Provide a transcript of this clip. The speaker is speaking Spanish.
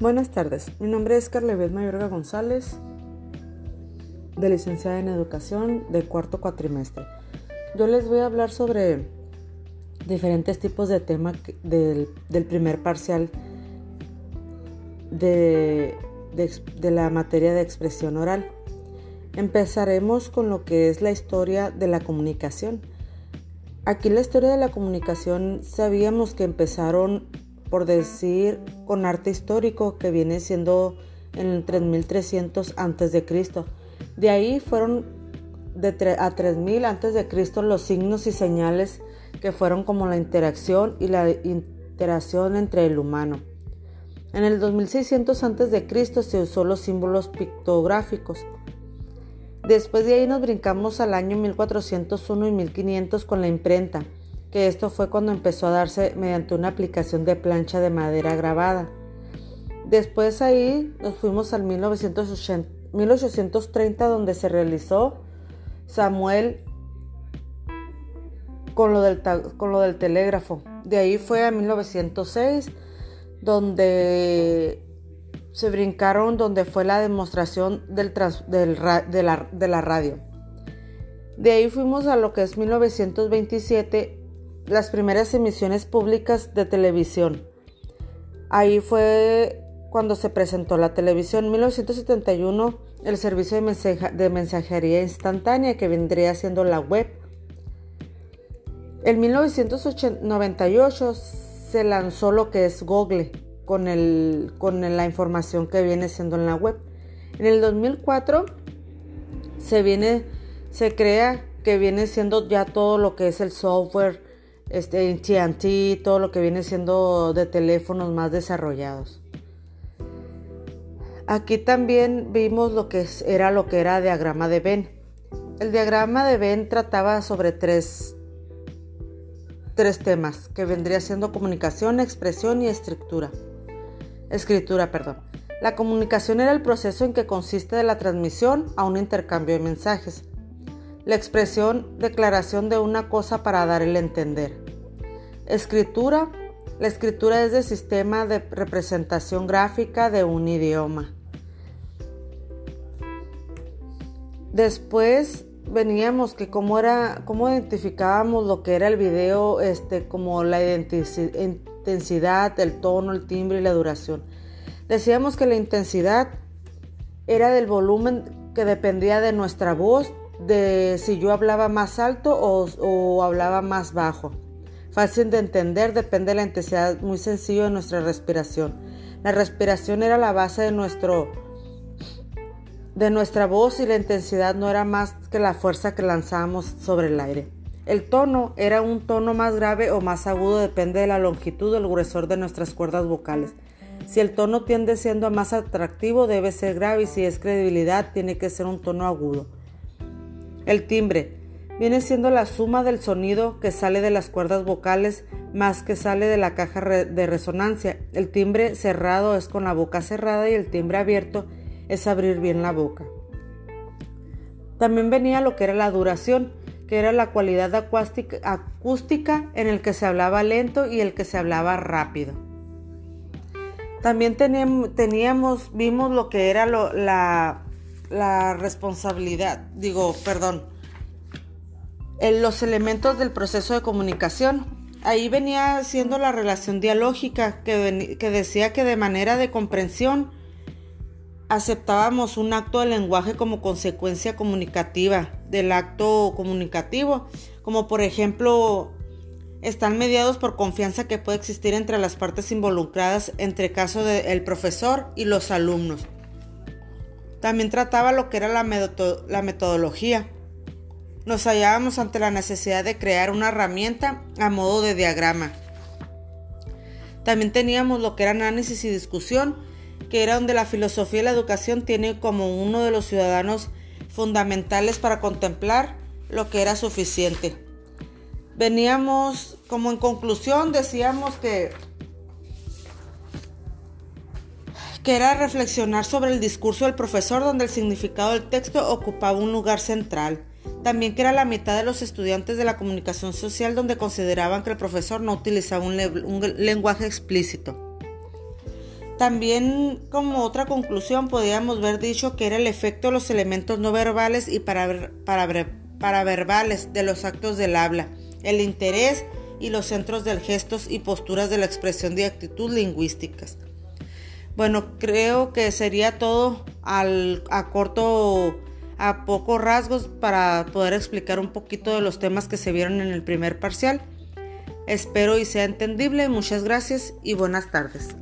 Buenas tardes, mi nombre es Carlevet Mayorga González, de licenciada en Educación de cuarto cuatrimestre. Yo les voy a hablar sobre diferentes tipos de tema del, primer parcial de, de la materia de expresión oral. Empezaremos con lo que es la historia de la comunicación. Aquí la historia de la comunicación sabíamos que empezaron por decir, con arte histórico que viene siendo en el 3300 antes de ahí fueron de a 3000 antes de Cristo los signos y señales que fueron como la interacción y la interacción entre el humano. En el 2600 antes de Cristo se usó los símbolos pictográficos. Después de ahí nos brincamos al año 1401 y 1500 con la imprenta que esto fue cuando empezó a darse mediante una aplicación de plancha de madera grabada. Después ahí nos fuimos al 1830 donde se realizó Samuel con lo, del, con lo del telégrafo. De ahí fue a 1906 donde se brincaron, donde fue la demostración del de, la, de la radio. De ahí fuimos a lo que es 1927 las primeras emisiones públicas de televisión. Ahí fue cuando se presentó la televisión. En 1971, el servicio de, mensajería instantánea que vendría siendo la web. En 1998 se lanzó lo que es Google con, el, con la información que viene siendo en la web. En el 2004 se viene, se crea que viene siendo ya todo lo que es el software este, AT&T, todo lo que viene siendo de teléfonos más desarrollados. Aquí también vimos lo que era lo que era diagrama de Venn. El diagrama de Venn trataba sobre tres, tres temas, que vendría siendo comunicación, expresión y escritura. Escritura, perdón. La comunicación era el proceso en que consiste de la transmisión a un intercambio de mensajes. La expresión, declaración de una cosa para dar el entender. Escritura. La escritura es el sistema de representación gráfica de un idioma. Después veníamos que cómo era, cómo identificábamos lo que era el video, este, como la intensidad, el tono, el timbre y la duración. Decíamos que la intensidad era del volumen que dependía de nuestra voz, de si yo hablaba más alto o, hablaba más bajo. Fácil de entender, depende de la intensidad muy sencillo de nuestra respiración. La respiración era la base de, nuestro, de nuestra voz y la intensidad no era más que la fuerza que lanzábamos sobre el aire. El tono era un tono más grave o más agudo, depende de la longitud o el gruesor de nuestras cuerdas vocales. Si el tono tiende siendo más atractivo, debe ser grave y si es credibilidad, tiene que ser un tono agudo. El timbre viene siendo la suma del sonido que sale de las cuerdas vocales más que sale de la caja de resonancia. El timbre cerrado es con la boca cerrada y el timbre abierto es abrir bien la boca. También venía lo que era la duración, que era la cualidad acústica en el que se hablaba lento y el que se hablaba rápido. También teníamos, vimos lo que era la, la responsabilidad, digo, perdón, los elementos del proceso de comunicación. Ahí venía siendo la relación dialógica que, que decía que de manera de comprensión aceptábamos un acto de lenguaje como consecuencia comunicativa del acto comunicativo, como por ejemplo están mediados por confianza que puede existir entre las partes involucradas, entre caso del profesor y los alumnos. También trataba lo que era la, metodología. Nos hallábamos ante la necesidad de crear una herramienta a modo de diagrama. También teníamos lo que era análisis y discusión, que era donde la filosofía y la educación tiene como uno de los ciudadanos fundamentales para contemplar lo que era suficiente. Veníamos, como en conclusión, decíamos que que era reflexionar sobre el discurso del profesor donde el significado del texto ocupaba un lugar central. También que era la mitad de los estudiantes de la comunicación social donde consideraban que el profesor no utilizaba un, lenguaje explícito. También como otra conclusión podríamos haber dicho que era el efecto de los elementos no verbales y para, para, verbales de los actos del habla, el interés y los centros del gestos y posturas de la expresión de actitud lingüísticas. Bueno, creo que sería todo al, a corto, a pocos rasgos para poder explicar un poquito de los temas que se vieron en el primer parcial. Espero y sea entendible. Muchas gracias y buenas tardes.